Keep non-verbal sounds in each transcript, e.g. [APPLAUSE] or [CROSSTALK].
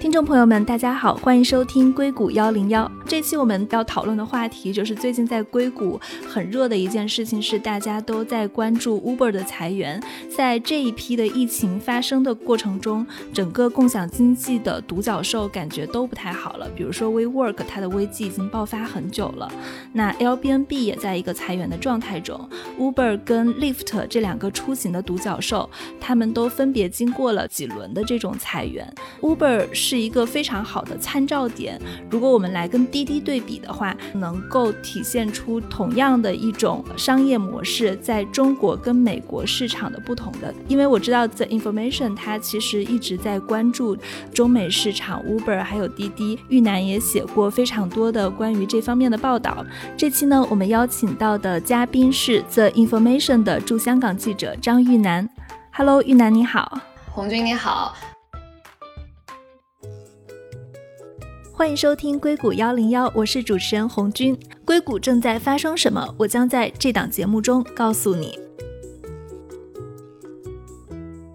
听众朋友们，大家好，欢迎收听硅谷幺零幺。这期我们要讨论的话题就是最近在硅谷很热的一件事情，是大家都在关注 Uber 的裁员。在这一批的疫情发生的过程中，整个共享经济的独角兽感觉都不太好了。比如说 WeWork，它的危机已经爆发很久了。那 Airbnb 也在一个裁员的状态中。Uber 跟 Lyft 这两个出行的独角兽，他们都分别经过了几轮的这种裁员。Uber 是是一个非常好的参照点。如果我们来跟滴滴对比的话，能够体现出同样的一种商业模式在中国跟美国市场的不同的。因为我知道 The Information 它其实一直在关注中美市场，Uber 还有滴滴。玉楠也写过非常多的关于这方面的报道。这期呢，我们邀请到的嘉宾是 The Information 的驻香港记者张玉楠。Hello，玉楠你好，红军你好。欢迎收听硅谷幺零幺，我是主持人红军。硅谷正在发生什么？我将在这档节目中告诉你。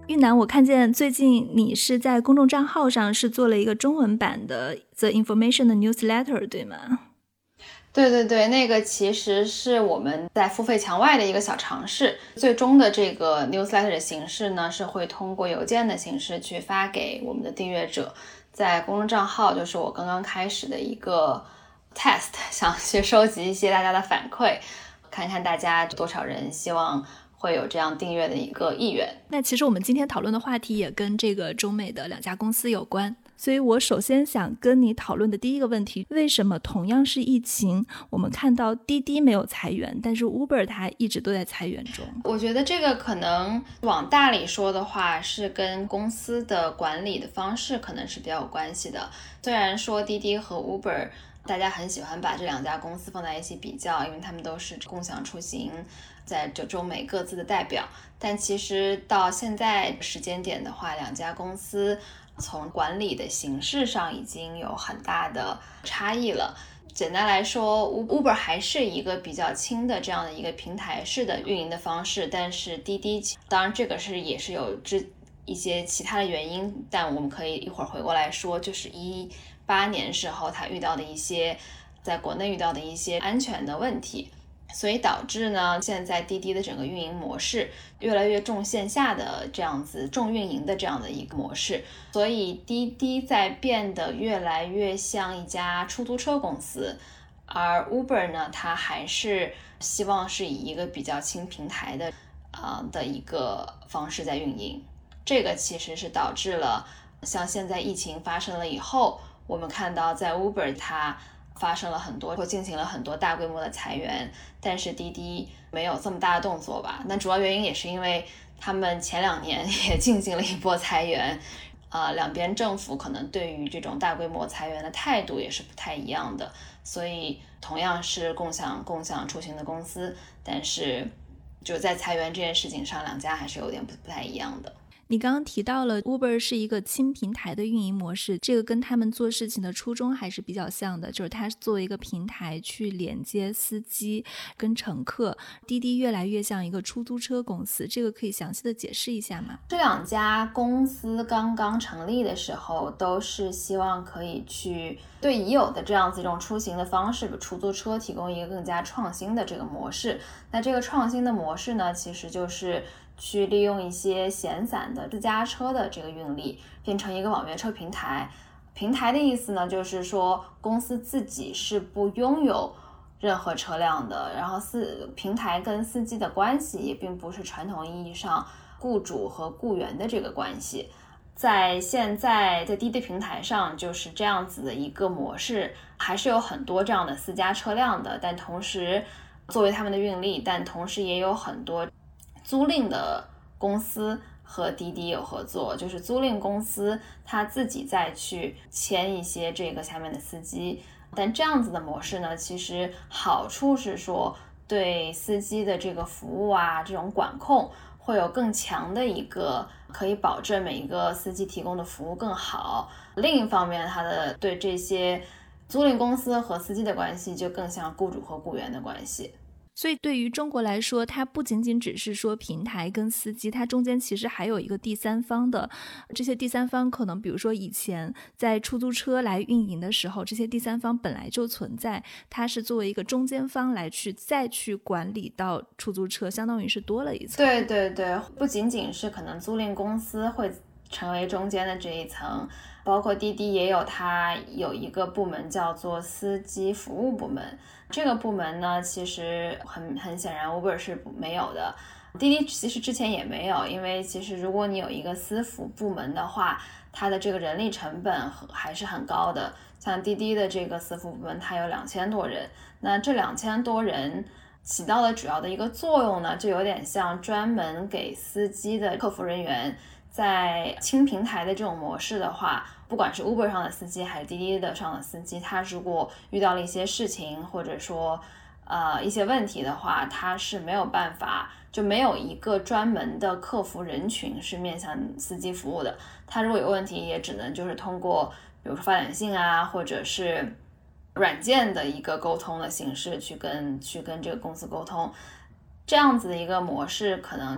玉楠，我看见最近你是在公众账号上是做了一个中文版的 The Information 的 newsletter，对吗？对对对，那个其实是我们在付费墙外的一个小尝试。最终的这个 newsletter 的形式呢，是会通过邮件的形式去发给我们的订阅者。在公众账号就是我刚刚开始的一个 [LAUGHS] test，[LAUGHS] 想去收集一些大家的反馈，看看大家多少人希望会有这样订阅的一个意愿。那其实我们今天讨论的话题也跟这个中美的两家公司有关。所以我首先想跟你讨论的第一个问题，为什么同样是疫情，我们看到滴滴没有裁员，但是 Uber 它一直都在裁员中？我觉得这个可能往大里说的话，是跟公司的管理的方式可能是比较有关系的。虽然说滴滴和 Uber，大家很喜欢把这两家公司放在一起比较，因为他们都是共享出行在这中美各自的代表，但其实到现在时间点的话，两家公司。从管理的形式上已经有很大的差异了。简单来说，Uber 还是一个比较轻的这样的一个平台式的运营的方式，但是滴滴，当然这个是也是有之一些其他的原因，但我们可以一会儿回过来说，就是一八年时候他遇到的一些在国内遇到的一些安全的问题。所以导致呢，现在滴滴的整个运营模式越来越重线下的这样子重运营的这样的一个模式，所以滴滴在变得越来越像一家出租车公司，而 Uber 呢，它还是希望是以一个比较轻平台的啊的一个方式在运营。这个其实是导致了像现在疫情发生了以后，我们看到在 Uber 它。发生了很多或进行了很多大规模的裁员，但是滴滴没有这么大的动作吧？那主要原因也是因为他们前两年 [LAUGHS] 也进行了一波裁员，呃，两边政府可能对于这种大规模裁员的态度也是不太一样的，所以同样是共享共享出行的公司，但是就在裁员这件事情上，两家还是有点不不太一样的。你刚刚提到了 Uber 是一个轻平台的运营模式，这个跟他们做事情的初衷还是比较像的，就是它作为一个平台去连接司机跟乘客。滴滴越来越像一个出租车公司，这个可以详细的解释一下吗？这两家公司刚刚成立的时候，都是希望可以去对已有的这样子一种出行的方式，比出租车提供一个更加创新的这个模式。那这个创新的模式呢，其实就是。去利用一些闲散的私家车的这个运力，变成一个网约车平台。平台的意思呢，就是说公司自己是不拥有任何车辆的，然后司平台跟司机的关系也并不是传统意义上雇主和雇员的这个关系。在现在在滴滴平台上就是这样子的一个模式，还是有很多这样的私家车辆的，但同时作为他们的运力，但同时也有很多。租赁的公司和滴滴有合作，就是租赁公司他自己再去签一些这个下面的司机，但这样子的模式呢，其实好处是说对司机的这个服务啊，这种管控会有更强的一个，可以保证每一个司机提供的服务更好。另一方面，它的对这些租赁公司和司机的关系就更像雇主和雇员的关系。所以对于中国来说，它不仅仅只是说平台跟司机，它中间其实还有一个第三方的。这些第三方可能，比如说以前在出租车来运营的时候，这些第三方本来就存在，它是作为一个中间方来去再去管理到出租车，相当于是多了一层。对对对，不仅仅是可能租赁公司会成为中间的这一层。包括滴滴也有，它有一个部门叫做司机服务部门。这个部门呢，其实很很显然，Uber 是没有的。滴滴其实之前也没有，因为其实如果你有一个私服部门的话，它的这个人力成本还是很高的。像滴滴的这个私服部门，它有两千多人。那这两千多人起到的主要的一个作用呢，就有点像专门给司机的客服人员，在轻平台的这种模式的话。不管是 Uber 上的司机还是滴滴的上的司机，他如果遇到了一些事情，或者说呃一些问题的话，他是没有办法，就没有一个专门的客服人群是面向司机服务的。他如果有问题，也只能就是通过比如说发短信啊，或者是软件的一个沟通的形式去跟去跟这个公司沟通。这样子的一个模式，可能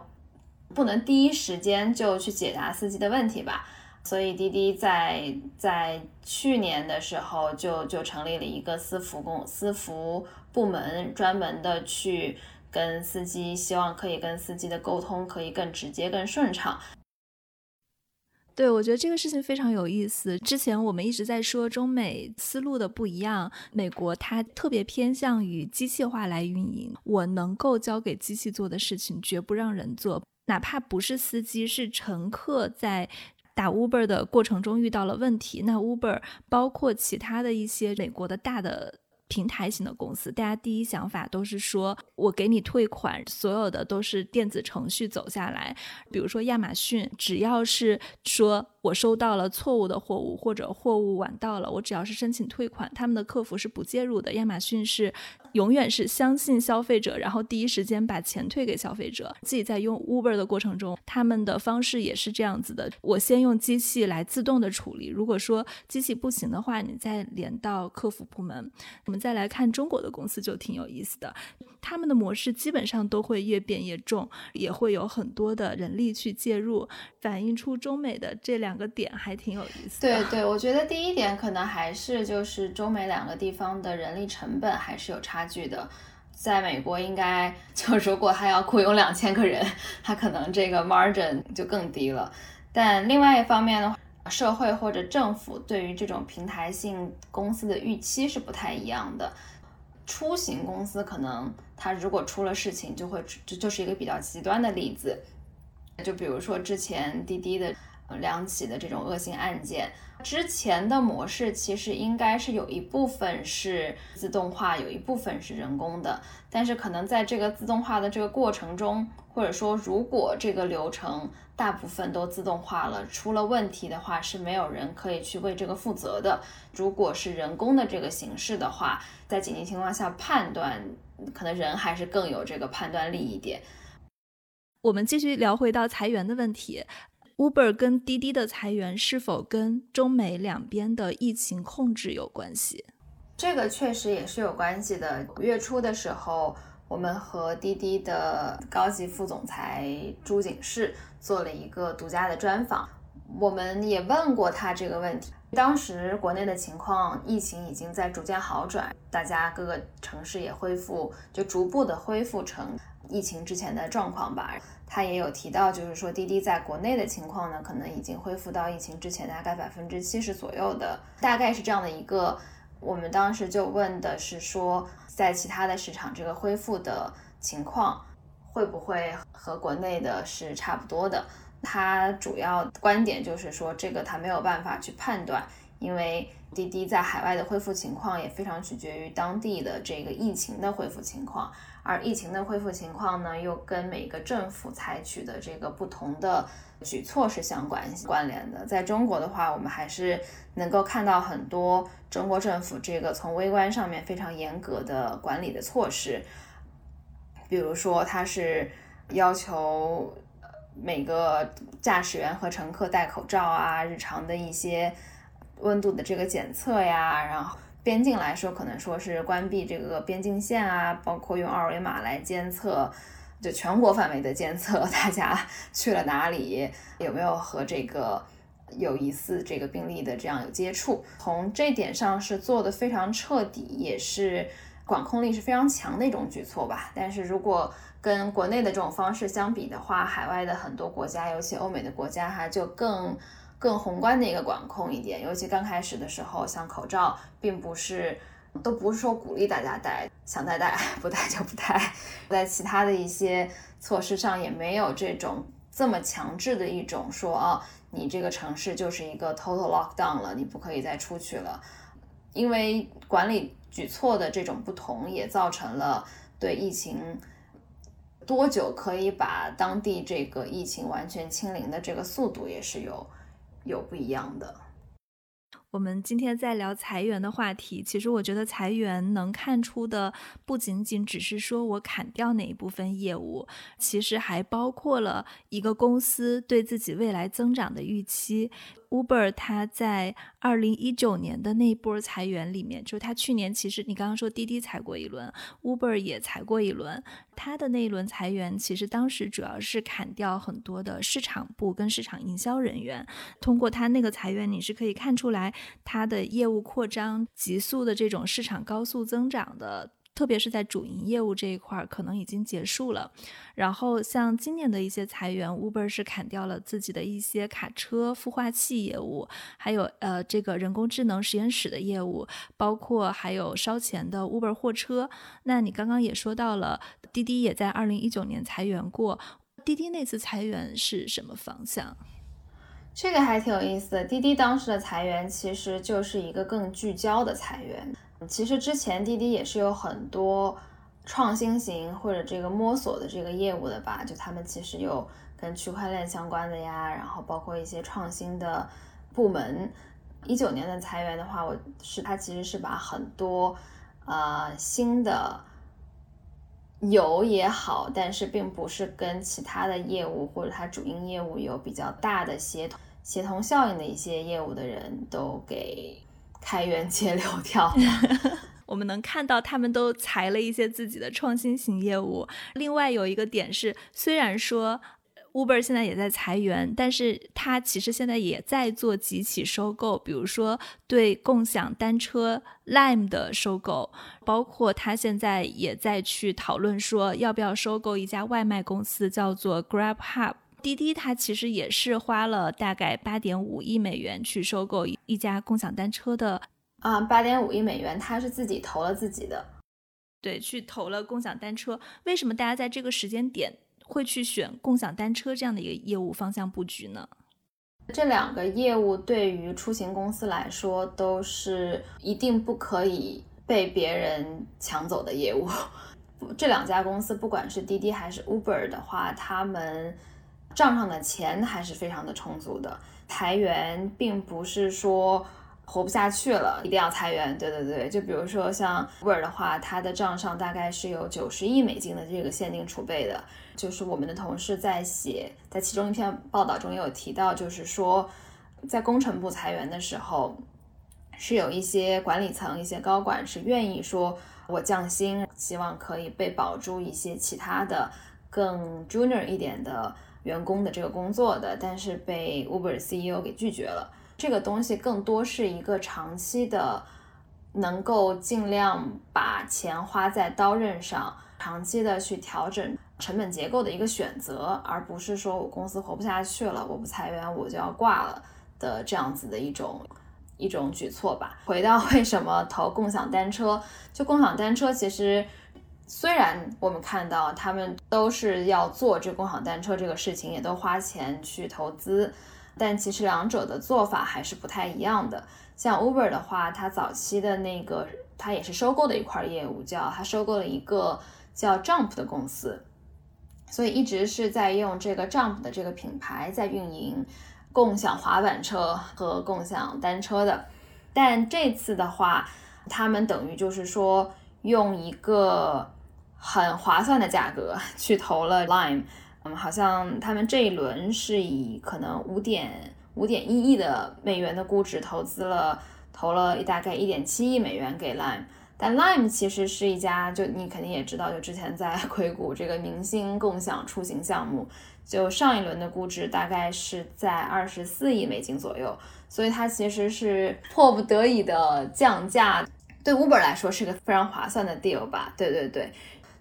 不能第一时间就去解答司机的问题吧。所以滴滴在在去年的时候就就成立了一个私服公私服部门，专门的去跟司机，希望可以跟司机的沟通可以更直接、更顺畅。对，我觉得这个事情非常有意思。之前我们一直在说中美思路的不一样，美国它特别偏向于机械化来运营，我能够交给机器做的事情，绝不让人做，哪怕不是司机，是乘客在。打 Uber 的过程中遇到了问题，那 Uber 包括其他的一些美国的大的平台型的公司，大家第一想法都是说我给你退款，所有的都是电子程序走下来。比如说亚马逊，只要是说我收到了错误的货物或者货物晚到了，我只要是申请退款，他们的客服是不介入的。亚马逊是。永远是相信消费者，然后第一时间把钱退给消费者。自己在用 Uber 的过程中，他们的方式也是这样子的：我先用机器来自动的处理，如果说机器不行的话，你再连到客服部门。我们再来看中国的公司就挺有意思的，他们的模式基本上都会越变越重，也会有很多的人力去介入，反映出中美的这两个点还挺有意思。对对，我觉得第一点可能还是就是中美两个地方的人力成本还是有差。距的，在美国应该就如果他要雇佣两千个人，他可能这个 margin 就更低了。但另外一方面的话，社会或者政府对于这种平台性公司的预期是不太一样的。出行公司可能它如果出了事情，就会就就是一个比较极端的例子。就比如说之前滴滴的两起的这种恶性案件。之前的模式其实应该是有一部分是自动化，有一部分是人工的。但是可能在这个自动化的这个过程中，或者说如果这个流程大部分都自动化了，出了问题的话，是没有人可以去为这个负责的。如果是人工的这个形式的话，在紧急情况下判断，可能人还是更有这个判断力一点。我们继续聊回到裁员的问题。Uber 跟滴滴的裁员是否跟中美两边的疫情控制有关系？这个确实也是有关系的。五月初的时候，我们和滴滴的高级副总裁朱景士做了一个独家的专访，我们也问过他这个问题。当时国内的情况，疫情已经在逐渐好转，大家各个城市也恢复，就逐步的恢复成疫情之前的状况吧。他也有提到，就是说滴滴在国内的情况呢，可能已经恢复到疫情之前大概百分之七十左右的，大概是这样的一个。我们当时就问的是说，在其他的市场这个恢复的情况会不会和国内的是差不多的？他主要观点就是说，这个他没有办法去判断，因为滴滴在海外的恢复情况也非常取决于当地的这个疫情的恢复情况。而疫情的恢复情况呢，又跟每个政府采取的这个不同的举措是相关关联的。在中国的话，我们还是能够看到很多中国政府这个从微观上面非常严格的管理的措施，比如说，它是要求每个驾驶员和乘客戴口罩啊，日常的一些温度的这个检测呀，然后边境来说，可能说是关闭这个边境线啊，包括用二维码来监测，就全国范围的监测大家去了哪里，有没有和这个有疑似这个病例的这样有接触。从这点上是做的非常彻底，也是管控力是非常强的一种举措吧。但是如果跟国内的这种方式相比的话，海外的很多国家，尤其欧美的国家哈，就更。更宏观的一个管控一点，尤其刚开始的时候，像口罩，并不是都不是说鼓励大家戴，想戴戴，[LAUGHS] 不戴就不戴。在其他的一些措施上，也没有这种这么强制的一种说啊，你这个城市就是一个 total lockdown 了，你不可以再出去了。因为管理举措的这种不同，也造成了对疫情多久可以把当地这个疫情完全清零的这个速度也是有。有不一样的。我们今天在聊裁员的话题，其实我觉得裁员能看出的不仅仅只是说我砍掉哪一部分业务，其实还包括了一个公司对自己未来增长的预期。Uber 它在二零一九年的那一波裁员里面，就是它去年其实你刚刚说滴滴裁过一轮，Uber 也裁过一轮，它的那一轮裁员其实当时主要是砍掉很多的市场部跟市场营销人员。通过它那个裁员，你是可以看出来它的业务扩张急速的这种市场高速增长的。特别是在主营业务这一块儿，可能已经结束了。然后像今年的一些裁员，Uber 是砍掉了自己的一些卡车孵化器业务，还有呃这个人工智能实验室的业务，包括还有烧钱的 Uber 货车。那你刚刚也说到了，滴滴也在二零一九年裁员过。滴滴那次裁员是什么方向？这个还挺有意思的。滴滴当时的裁员其实就是一个更聚焦的裁员。其实之前滴滴也是有很多创新型或者这个摸索的这个业务的吧，就他们其实有跟区块链相关的呀，然后包括一些创新的部门。一九年的裁员的话，我是他其实是把很多呃新的有也好，但是并不是跟其他的业务或者它主营业务有比较大的协同协同效应的一些业务的人都给。开源节流掉，[LAUGHS] 我们能看到他们都裁了一些自己的创新型业务。另外有一个点是，虽然说 Uber 现在也在裁员，但是它其实现在也在做几起收购，比如说对共享单车 Lime 的收购，包括它现在也在去讨论说要不要收购一家外卖公司，叫做 Grab Hub。滴滴它其实也是花了大概八点五亿美元去收购一家共享单车的啊，八点五亿美元，它是自己投了自己的，对，去投了共享单车。为什么大家在这个时间点会去选共享单车这样的一个业务方向布局呢？这两个业务对于出行公司来说都是一定不可以被别人抢走的业务。[LAUGHS] 这两家公司，不管是滴滴还是 Uber 的话，他们。账上的钱还是非常的充足的，裁员并不是说活不下去了，一定要裁员。对对对，就比如说像 Uber 的话，它的账上大概是有九十亿美金的这个现金储备的。就是我们的同事在写，在其中一篇报道中也有提到，就是说在工程部裁员的时候，是有一些管理层、一些高管是愿意说我降薪，希望可以被保住一些其他的更 junior 一点的。员工的这个工作的，但是被 Uber CEO 给拒绝了。这个东西更多是一个长期的，能够尽量把钱花在刀刃上，长期的去调整成本结构的一个选择，而不是说我公司活不下去了，我不裁员我就要挂了的这样子的一种一种举措吧。回到为什么投共享单车，就共享单车其实。虽然我们看到他们都是要做这共享单车这个事情，也都花钱去投资，但其实两者的做法还是不太一样的。像 Uber 的话，它早期的那个，它也是收购的一块业务，叫它收购了一个叫 Jump 的公司，所以一直是在用这个 Jump 的这个品牌在运营共享滑板车和共享单车的。但这次的话，他们等于就是说用一个很划算的价格 [LAUGHS] 去投了 Lime，嗯，好像他们这一轮是以可能五点五点一亿的美元的估值投资了投了大概一点七亿美元给 Lime。但 Lime 其实是一家，就你肯定也知道，就之前在 [LAUGHS] 硅谷这个明星共享出行项目，就上一轮的估值大概是在二十四亿美金左右，所以它其实是迫不得已的降价，对 Uber 来说是个非常划算的 deal 吧？对对对，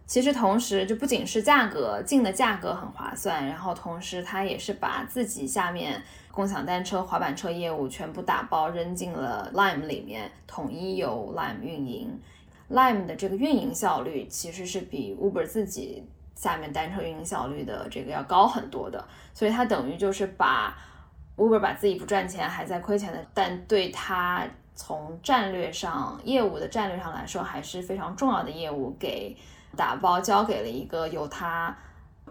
其实同时就不仅是价格进的价格很划算，然后同时它也是把自己下面。共享单车、滑板车业务全部打包扔进了 Lime 里面，统一由 Lime 运营。Lime 的这个运营效率其实是比 Uber 自己下面单车运营效率的这个要高很多的，所以它等于就是把 Uber 把自己不赚钱还在亏钱的，但对它从战略上、业务的战略上来说还是非常重要的业务，给打包交给了一个由他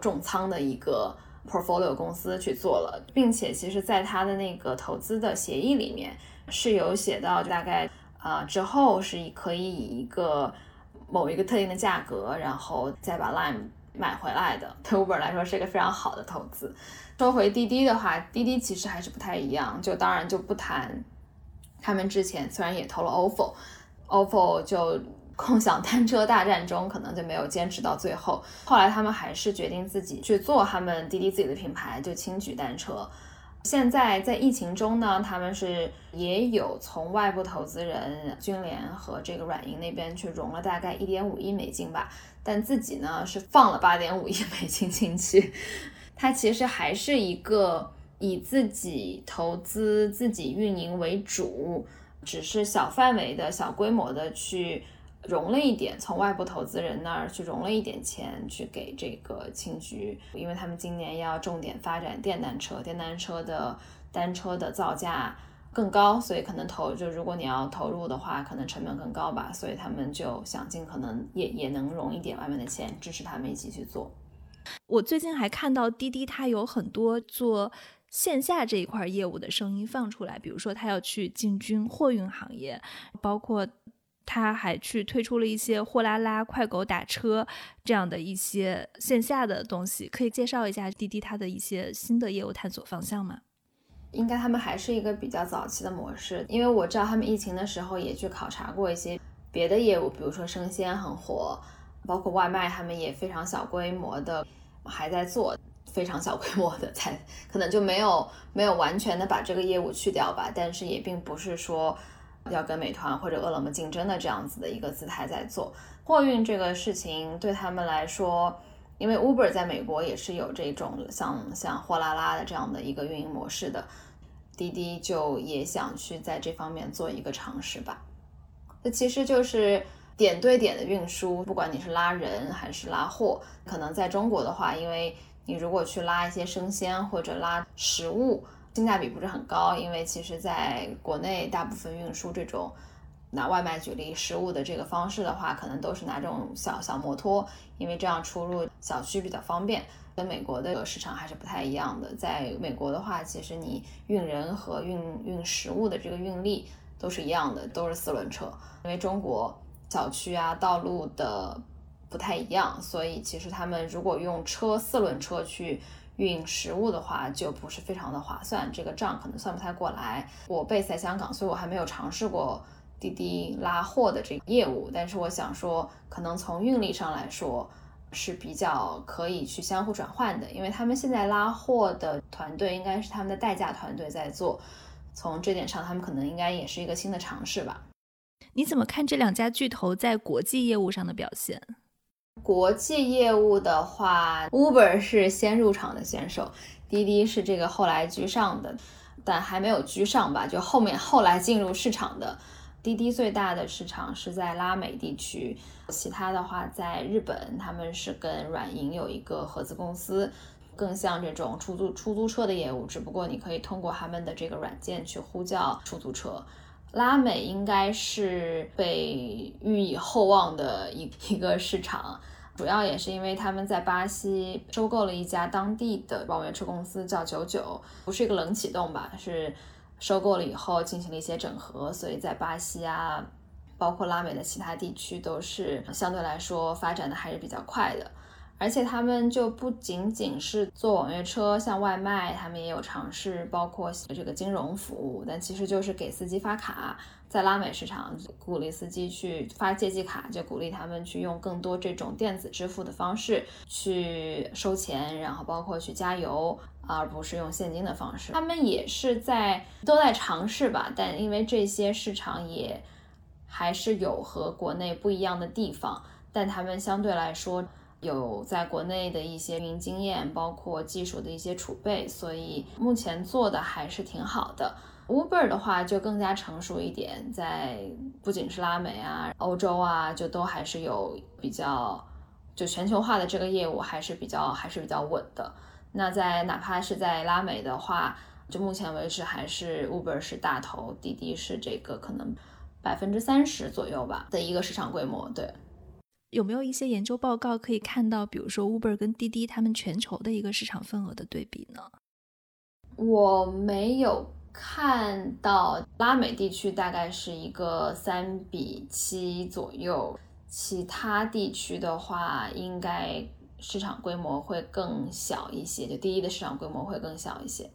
重仓的一个。portfolio 公司去做了，并且其实，在他的那个投资的协议里面是有写到，大概啊之后是可以以一个某一个特定的价格，然后再把 Lime 买回来的。对 Uber 来说是一个非常好的投资。说回滴滴的话，滴滴其实还是不太一样，就当然就不谈他们之前虽然也投了 Ofo，Ofo 就。共享单车大战中，可能就没有坚持到最后。后来他们还是决定自己去做他们滴滴自己的品牌，就轻举单车。现在在疫情中呢，他们是也有从外部投资人军联和这个软银那边去融了大概一点五亿美金吧，但自己呢是放了八点五亿美金进去。它其实还是一个以自己投资、自己运营为主，只是小范围的小规模的去。融了一点，从外部投资人那儿去融了一点钱，去给这个青桔，因为他们今年要重点发展电单车，电单车的单车的造价更高，所以可能投就如果你要投入的话，可能成本更高吧，所以他们就想尽可能也也能融一点外面的钱，支持他们一起去做。我最近还看到滴滴，它有很多做线下这一块业务的声音放出来，比如说它要去进军货运行业，包括。他还去推出了一些货拉拉、快狗打车这样的一些线下的东西，可以介绍一下滴滴它的一些新的业务探索方向吗？应该他们还是一个比较早期的模式，因为我知道他们疫情的时候也去考察过一些别的业务，比如说生鲜很火，包括外卖，他们也非常小规模的还在做，非常小规模的才可能就没有没有完全的把这个业务去掉吧，但是也并不是说。要跟美团或者饿了么竞争的这样子的一个姿态在做货运这个事情，对他们来说，因为 Uber 在美国也是有这种像像货拉拉的这样的一个运营模式的，滴滴就也想去在这方面做一个尝试吧。这其实就是点对点的运输，不管你是拉人还是拉货，可能在中国的话，因为你如果去拉一些生鲜或者拉食物。性价比不是很高，因为其实在国内大部分运输这种拿外卖举例食物的这个方式的话，可能都是拿这种小小摩托，因为这样出入小区比较方便。跟美国的市场还是不太一样的。在美国的话，其实你运人和运运食物的这个运力都是一样的，都是四轮车。因为中国小区啊道路的不太一样，所以其实他们如果用车四轮车去。运食物的话就不是非常的划算，这个账可能算不太过来。我备在香港，所以我还没有尝试过滴滴拉货的这个业务。但是我想说，可能从运力上来说是比较可以去相互转换的，因为他们现在拉货的团队应该是他们的代驾团队在做。从这点上，他们可能应该也是一个新的尝试吧。你怎么看这两家巨头在国际业务上的表现？国际业务的话，Uber 是先入场的选手，滴滴是这个后来居上的，但还没有居上吧，就后面后来进入市场的。滴滴最大的市场是在拉美地区，其他的话在日本，他们是跟软银有一个合资公司，更像这种出租出租车的业务，只不过你可以通过他们的这个软件去呼叫出租车。拉美应该是被予以厚望的一一个市场。主要也是因为他们在巴西收购了一家当地的网约车公司，叫九九，不是一个冷启动吧？是收购了以后进行了一些整合，所以在巴西啊，包括拉美的其他地区都是相对来说发展的还是比较快的。而且他们就不仅仅是做网约车，像外卖，他们也有尝试，包括这个金融服务，但其实就是给司机发卡，在拉美市场鼓励司机去发借记卡，就鼓励他们去用更多这种电子支付的方式去收钱，然后包括去加油，而不是用现金的方式。他们也是在都在尝试吧，但因为这些市场也还是有和国内不一样的地方，但他们相对来说。有在国内的一些运营经验，包括技术的一些储备，所以目前做的还是挺好的。Uber 的话就更加成熟一点，在不仅是拉美啊、欧洲啊，就都还是有比较就全球化的这个业务还是比较还是比较稳的。那在哪怕是在拉美的话，就目前为止还是 Uber 是大头，滴滴是这个可能百分之三十左右吧的一个市场规模，对。有没有一些研究报告可以看到，比如说 Uber 跟滴滴他们全球的一个市场份额的对比呢？我没有看到，拉美地区大概是一个三比七左右，其他地区的话应该市场规模会更小一些，就滴滴的市场规模会更小一些。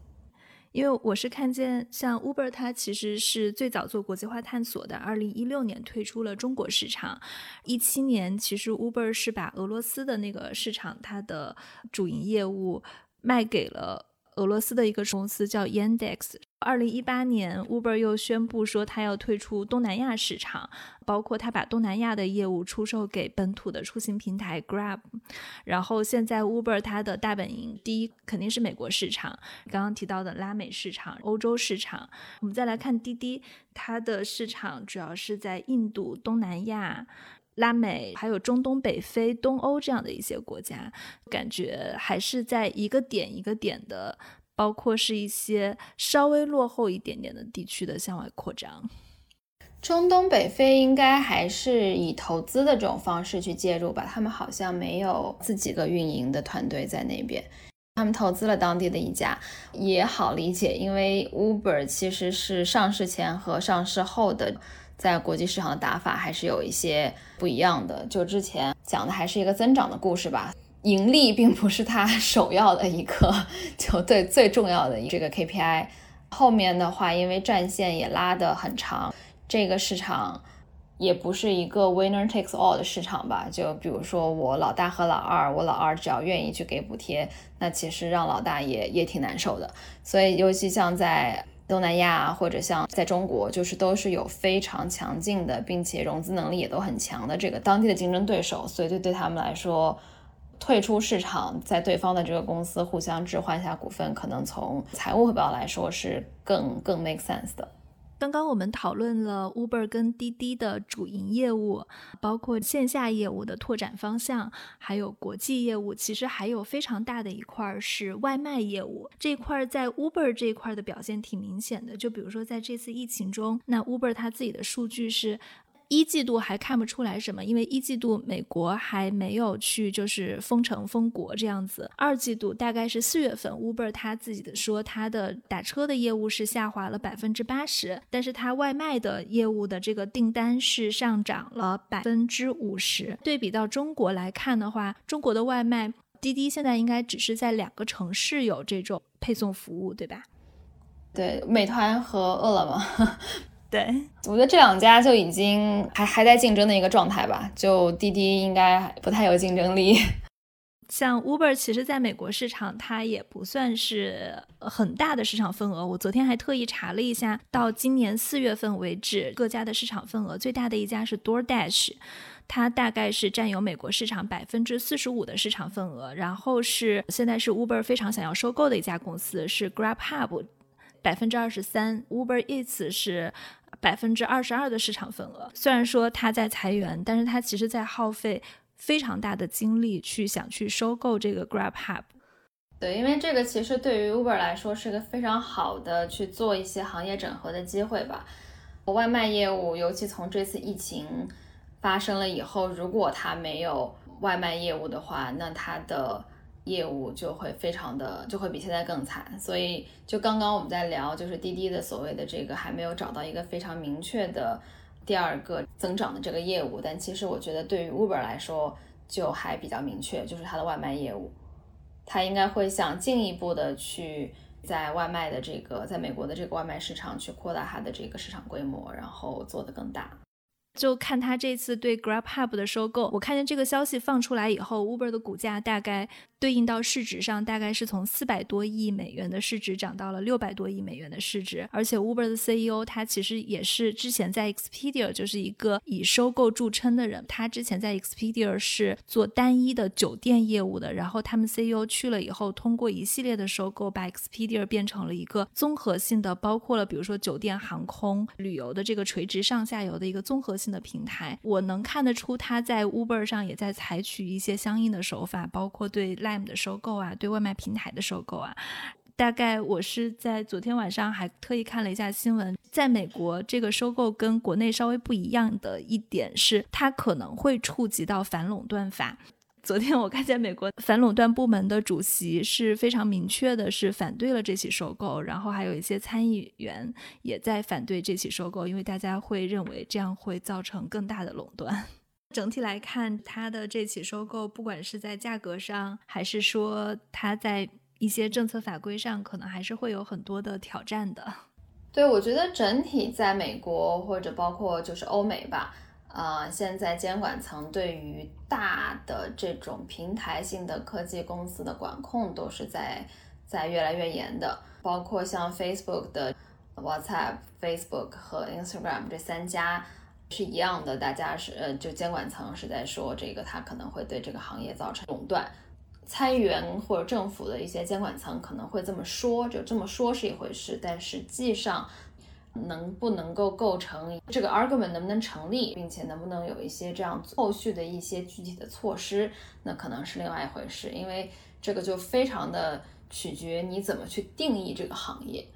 因为我是看见，像 Uber 它其实是最早做国际化探索的，二零一六年推出了中国市场，一七年其实 Uber 是把俄罗斯的那个市场它的主营业务卖给了。俄罗斯的一个公司叫 Yandex。二零一八年，Uber 又宣布说他要退出东南亚市场，包括他把东南亚的业务出售给本土的出行平台 Grab。然后现在 Uber 它的大本营，第一肯定是美国市场，刚刚提到的拉美市场、欧洲市场。我们再来看滴滴，它的市场主要是在印度、东南亚。拉美还有中东北非、东欧这样的一些国家，感觉还是在一个点一个点的，包括是一些稍微落后一点点的地区的向外扩张。中东北非应该还是以投资的这种方式去介入吧，他们好像没有自己个运营的团队在那边，他们投资了当地的一家，也好理解，因为 Uber 其实是上市前和上市后的。在国际市场的打法还是有一些不一样的。就之前讲的还是一个增长的故事吧，盈利并不是它首要的一个，[LAUGHS] 就对最重要的这个 KPI。后面的话，因为战线也拉得很长，这个市场也不是一个 winner takes all 的市场吧。就比如说我老大和老二，我老二只要愿意去给补贴，那其实让老大也也挺难受的。所以尤其像在东南亚或者像在中国，就是都是有非常强劲的，并且融资能力也都很强的这个当地的竞争对手，所以就对他们来说，退出市场，在对方的这个公司互相置换一下股份，可能从财务汇报来说是更更 make sense 的。刚刚我们讨论了 Uber 跟滴滴的主营业务，包括线下业务的拓展方向，还有国际业务。其实还有非常大的一块是外卖业务，这块在 Uber 这一块的表现挺明显的。就比如说在这次疫情中，那 Uber 它自己的数据是。一季度还看不出来什么，因为一季度美国还没有去就是封城封国这样子。二季度大概是四月份，Uber 他自己的说，他的打车的业务是下滑了百分之八十，但是他外卖的业务的这个订单是上涨了百分之五十。对比到中国来看的话，中国的外卖滴滴现在应该只是在两个城市有这种配送服务，对吧？对，美团和饿了么。对，我觉得这两家就已经还还在竞争的一个状态吧，就滴滴应该不太有竞争力。[LAUGHS] 像 Uber，其实在美国市场它也不算是很大的市场份额。我昨天还特意查了一下，到今年四月份为止，各家的市场份额最大的一家是 DoorDash，它大概是占有美国市场百分之四十五的市场份额。然后是现在是 Uber 非常想要收购的一家公司是 GrabHub，百分之二十三。Uber Eats 是。百分之二十二的市场份额，虽然说他在裁员，但是他其实在耗费非常大的精力去想去收购这个 Grab Hub。对，因为这个其实对于 Uber 来说是个非常好的去做一些行业整合的机会吧。外卖业务，尤其从这次疫情发生了以后，如果他没有外卖业务的话，那他的。业务就会非常的，就会比现在更惨。所以，就刚刚我们在聊，就是滴滴的所谓的这个还没有找到一个非常明确的第二个增长的这个业务。但其实我觉得，对于 Uber 来说，就还比较明确，就是它的外卖业务，它应该会想进一步的去在外卖的这个在美国的这个外卖市场去扩大它的这个市场规模，然后做得更大。就看他这次对 GrabHub 的收购，我看见这个消息放出来以后，Uber 的股价大概对应到市值上，大概是从四百多亿美元的市值涨到了六百多亿美元的市值。而且 Uber 的 CEO 他其实也是之前在 Expedia 就是一个以收购著称的人，他之前在 Expedia 是做单一的酒店业务的，然后他们 CEO 去了以后，通过一系列的收购，把 Expedia 变成了一个综合性的，包括了比如说酒店、航空、旅游的这个垂直上下游的一个综合。性的平台，我能看得出他在 Uber 上也在采取一些相应的手法，包括对 m 的收购啊，对外卖平台的收购啊。大概我是在昨天晚上还特意看了一下新闻，在美国这个收购跟国内稍微不一样的一点是，它可能会触及到反垄断法。昨天我看见美国反垄断部门的主席是非常明确的，是反对了这起收购，然后还有一些参议员也在反对这起收购，因为大家会认为这样会造成更大的垄断。整体来看，它的这起收购，不管是在价格上，还是说它在一些政策法规上，可能还是会有很多的挑战的。对，我觉得整体在美国或者包括就是欧美吧。呃，现在监管层对于大的这种平台性的科技公司的管控都是在在越来越严的，包括像 Facebook 的 WhatsApp、Facebook 和 Instagram 这三家是一样的，大家是呃，就监管层是在说这个它可能会对这个行业造成垄断，参议员或者政府的一些监管层可能会这么说，就这么说是一回事，但实际上。能不能够构成这个 argument 能不能成立，并且能不能有一些这样后续的一些具体的措施，那可能是另外一回事，因为这个就非常的取决你怎么去定义这个行业。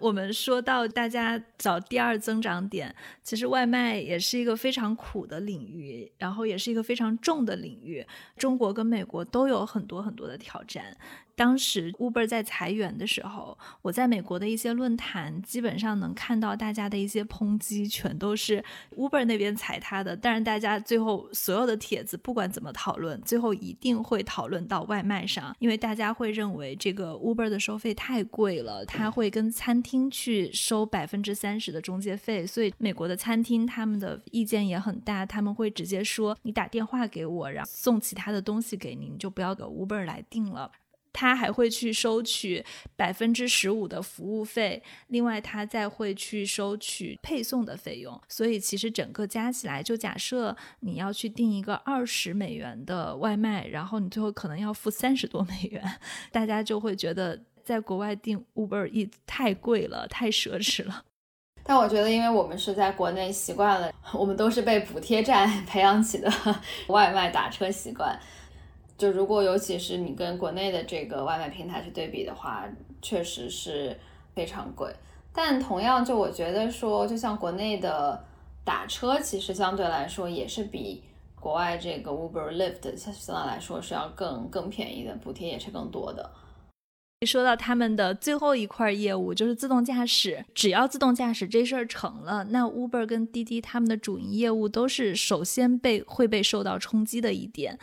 我们说到大家找第二增长点，其实外卖也是一个非常苦的领域，然后也是一个非常重的领域。中国跟美国都有很多很多的挑战。当时 Uber 在裁员的时候，我在美国的一些论坛，基本上能看到大家的一些抨击，全都是 Uber 那边裁他的。但是大家最后所有的帖子，不管怎么讨论，最后一定会讨论到外卖上，因为大家会认为这个 Uber 的收费太贵了，他会跟餐厅去收百分之三十的中介费，所以美国的餐厅他们的意见也很大，他们会直接说你打电话给我，然后送其他的东西给您，就不要给 Uber 来订了。他还会去收取百分之十五的服务费，另外他再会去收取配送的费用，所以其实整个加起来，就假设你要去订一个二十美元的外卖，然后你最后可能要付三十多美元，大家就会觉得在国外订 Uber E 太贵了，太奢侈了。[LAUGHS] 但我觉得，因为我们是在国内习惯了，我们都是被补贴站 [LAUGHS] 培养起的外卖打车习惯。就如果尤其是你跟国内的这个外卖平台去对比的话，确实是非常贵。但同样，就我觉得说，就像国内的打车，其实相对来说也是比国外这个 Uber、l i f t 相对来说是要更更便宜的，补贴也是更多的。说到他们的最后一块业务，就是自动驾驶。只要自动驾驶这事儿成了，那 Uber 跟滴滴他们的主营业务都是首先被会被受到冲击的一点。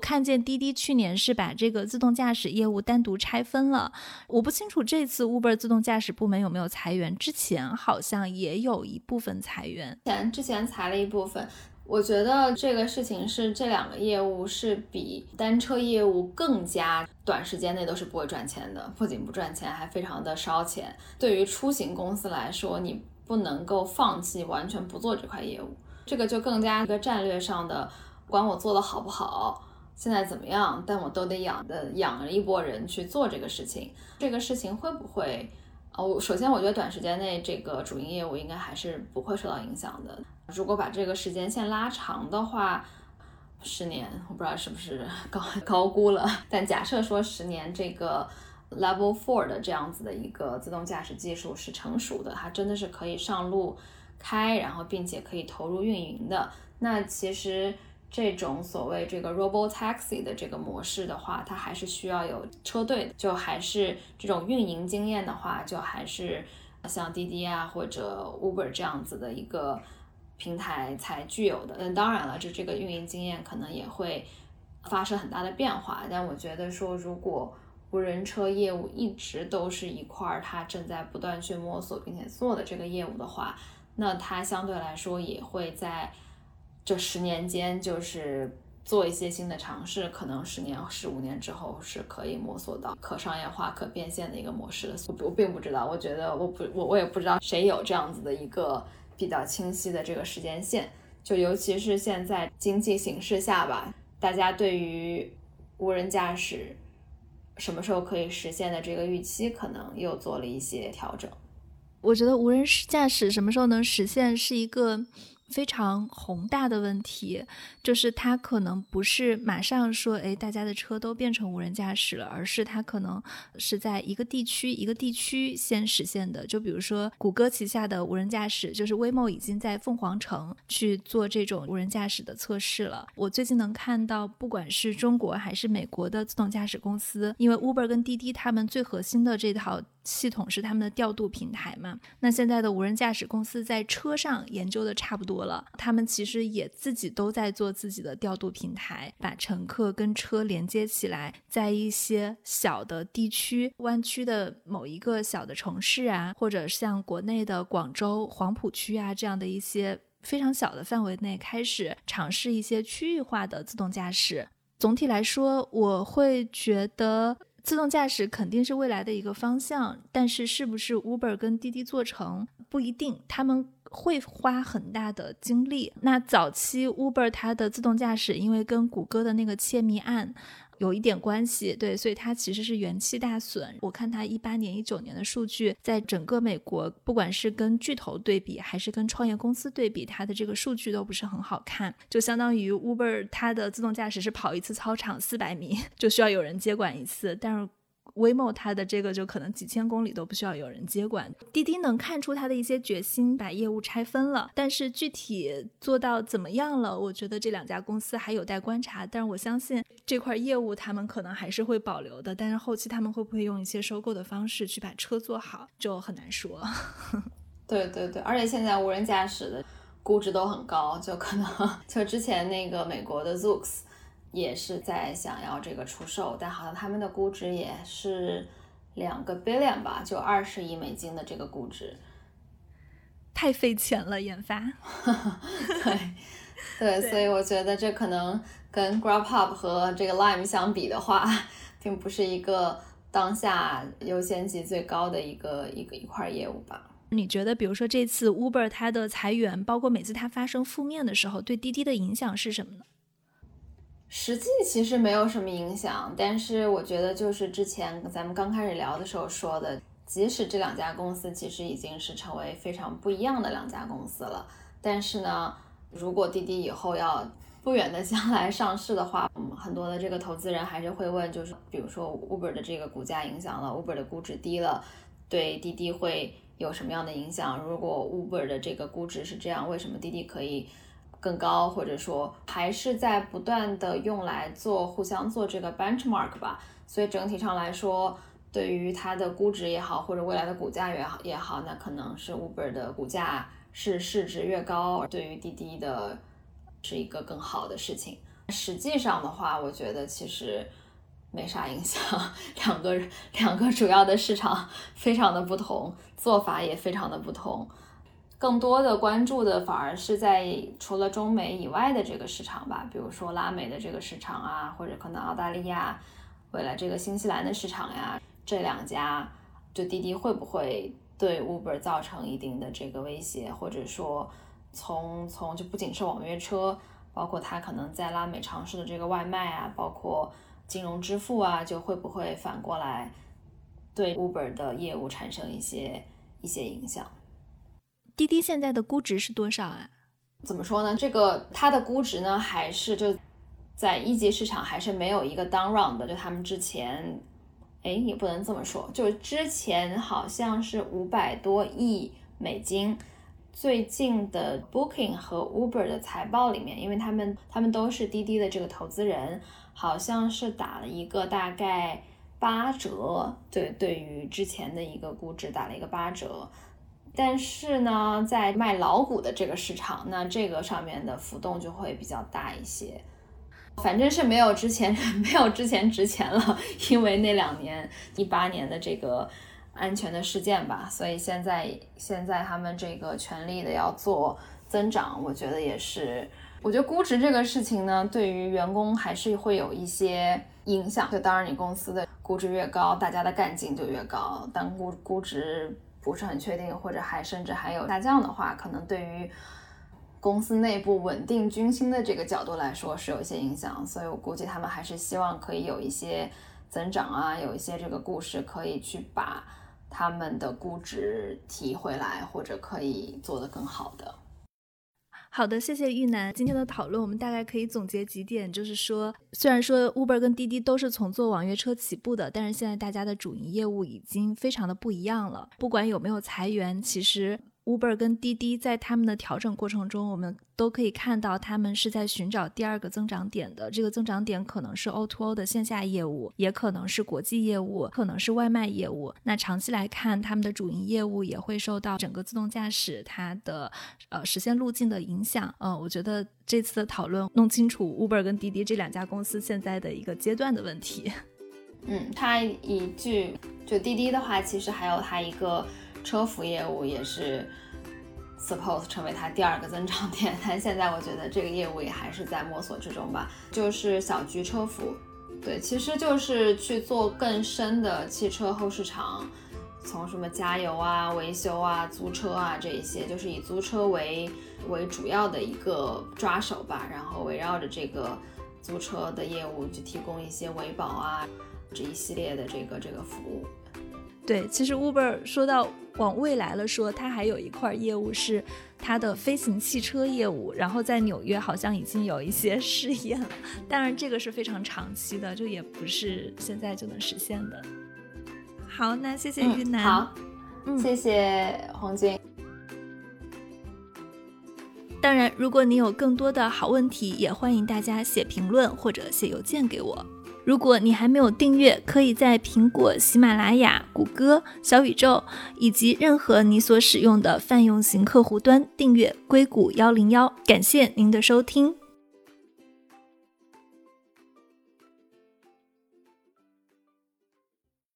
看见滴滴去年是把这个自动驾驶业务单独拆分了，我不清楚这次 Uber 自动驾驶部门有没有裁员，之前好像也有一部分裁员，前之前裁了一部分。我觉得这个事情是这两个业务是比单车业务更加短时间内都是不会赚钱的，不仅不赚钱，还非常的烧钱。对于出行公司来说，你不能够放弃完全不做这块业务，这个就更加一个战略上的，管我做的好不好。现在怎么样？但我都得养的养了一波人去做这个事情。这个事情会不会？哦，首先我觉得短时间内这个主营业务应该还是不会受到影响的。如果把这个时间线拉长的话，十年我不知道是不是 [LAUGHS] 高高估了。但假设说十年这个 Level Four 的这样子的一个自动驾驶技术是成熟的，它真的是可以上路开，然后并且可以投入运营的，那其实。这种所谓这个 robo taxi 的这个模式的话，它还是需要有车队，就还是这种运营经验的话，就还是像滴滴啊或者 Uber 这样子的一个平台才具有的。嗯，当然了，就这个运营经验可能也会发生很大的变化。但我觉得说，如果无人车业务一直都是一块儿，它正在不断去摸索并且做的这个业务的话，那它相对来说也会在这十年间就是做一些新的尝试，可能十年、十五年之后是可以摸索到可商业化、可变现的一个模式的。我并不知道，我觉得我不我我也不知道谁有这样子的一个比较清晰的这个时间线，就尤其是现在经济形势下吧，大家对于无人驾驶。什么时候可以实现的这个预期，可能又做了一些调整。我觉得无人驾驶什么时候能实现，是一个。非常宏大的问题，就是它可能不是马上说，哎，大家的车都变成无人驾驶了，而是它可能是在一个地区一个地区先实现的。就比如说，谷歌旗下的无人驾驶，就是 Waymo 已经在凤凰城去做这种无人驾驶的测试了。我最近能看到，不管是中国还是美国的自动驾驶公司，因为 Uber 跟滴滴他们最核心的这套。系统是他们的调度平台嘛？那现在的无人驾驶公司在车上研究的差不多了，他们其实也自己都在做自己的调度平台，把乘客跟车连接起来，在一些小的地区、湾区的某一个小的城市啊，或者像国内的广州黄浦区啊这样的一些非常小的范围内，开始尝试一些区域化的自动驾驶。总体来说，我会觉得。自动驾驶肯定是未来的一个方向，但是是不是 Uber 跟滴滴做成不一定，他们会花很大的精力。那早期 Uber 它的自动驾驶，因为跟谷歌的那个窃密案。有一点关系，对，所以它其实是元气大损。我看它一八年、一九年的数据，在整个美国，不管是跟巨头对比，还是跟创业公司对比，它的这个数据都不是很好看。就相当于 Uber 它的自动驾驶是跑一次操场四百米，[LAUGHS] 就需要有人接管一次，但是。Waymo 它的这个就可能几千公里都不需要有人接管。滴滴能看出它的一些决心，把业务拆分了，但是具体做到怎么样了，我觉得这两家公司还有待观察。但是我相信这块业务他们可能还是会保留的，但是后期他们会不会用一些收购的方式去把车做好，就很难说。对对对，而且现在无人驾驶的估值都很高，就可能 [LAUGHS] 就之前那个美国的 Zoox。也是在想要这个出售，但好像他们的估值也是两个 billion 吧，就二十亿美金的这个估值，太费钱了研发。[LAUGHS] 对对，所以我觉得这可能跟 GrabHub 和这个 Lime 相比的话，并不是一个当下优先级最高的一个一个一块业务吧。你觉得，比如说这次 Uber 它的裁员，包括每次它发生负面的时候，对滴滴的影响是什么呢？实际其实没有什么影响，但是我觉得就是之前咱们刚开始聊的时候说的，即使这两家公司其实已经是成为非常不一样的两家公司了，但是呢，如果滴滴以后要不远的 [LAUGHS] 将来上市的话，嗯，很多的这个投资人还是会问，就是比如说 Uber 的这个股价影响了 Uber 的估值低了，对滴滴会有什么样的影响？如果 Uber 的这个估值是这样，为什么滴滴可以？更高，或者说还是在不断的用来做互相做这个 benchmark 吧。所以整体上来说，对于它的估值也好，或者未来的股价也好也好，那可能是 Uber 的股价是市值越高，对于滴滴的是一个更好的事情。实际上的话，我觉得其实没啥影响。两个两个主要的市场非常的不同，做法也非常的不同。更多的关注的反而是在除了中美以外的这个市场吧，比如说拉美的这个市场啊，或者可能澳大利亚，未来这个新西兰的市场呀，这两家就滴滴会不会对 Uber 造成一定的这个威胁，或者说从从就不仅是网约车，包括它可能在拉美尝试的这个外卖啊，包括金融支付啊，就会不会反过来对 Uber 的业务产生一些一些影响？滴滴现在的估值是多少啊？怎么说呢？这个它的估值呢，还是就在一级市场还是没有一个 down round 的。就他们之前，哎，也不能这么说，就之前好像是五百多亿美金。最近的 Booking 和 Uber 的财报里面，因为他们他们都是滴滴的这个投资人，好像是打了一个大概八折。对，对于之前的一个估值打了一个八折。但是呢，在卖老股的这个市场，那这个上面的浮动就会比较大一些。反正是没有之前 [LAUGHS] 没有之前值钱了，因为那两年一八年的这个安全的事件吧，所以现在现在他们这个全力的要做增长，我觉得也是。我觉得估值这个事情呢，对于员工还是会有一些影响。就当然，你公司的估值越高，大家的干劲就越高。但估估值不是很确定，或者还甚至还有下降的话，可能对于公司内部稳定军心的这个角度来说是有一些影响。所以我估计他们还是希望可以有一些增长啊，有一些这个故事可以去把他们的估值提回来，或者可以做得更好的。好的，谢谢玉楠。今天的讨论，我们大概可以总结几点，就是说，虽然说 Uber 跟滴滴都是从做网约车起步的，但是现在大家的主营业务已经非常的不一样了。不管有没有裁员，其实。Uber 跟滴滴在他们的调整过程中，我们都可以看到他们是在寻找第二个增长点的。这个增长点可能是 O2O 的线下业务，也可能是国际业务，可能是外卖业务。那长期来看，他们的主营业务也会受到整个自动驾驶它的呃实现路径的影响。嗯，我觉得这次的讨论弄清楚 Uber 跟滴滴这两家公司现在的一个阶段的问题。嗯，它一句就滴滴的话，其实还有它一个。车服业务也是 suppose 成为它第二个增长点，[LAUGHS] 但现在我觉得这个业务也还是在摸索之中吧。就是小桔车服，对，其实就是去做更深的汽车后市场，从什么加油啊、维修啊、租车啊这一些，就是以租车为为主要的一个抓手吧，然后围绕着这个租车的业务去提供一些维保啊这一系列的这个这个服务。对，其实 Uber 说到往未来了，说它还有一块业务是它的飞行汽车业务，然后在纽约好像已经有一些 [LAUGHS] 试验了。当然，这个是非常长期的，就也不是现在就能实现的。好，那谢谢玉楠。好，谢谢红军。当然，如果你有更多的好问题，也欢迎大家写评论或者写邮件给我。如果你还没有订阅，可以在苹果、喜马拉雅、谷歌、小宇宙以及任何你所使用的泛用型客户端订阅硅谷幺零幺。感谢您的收听。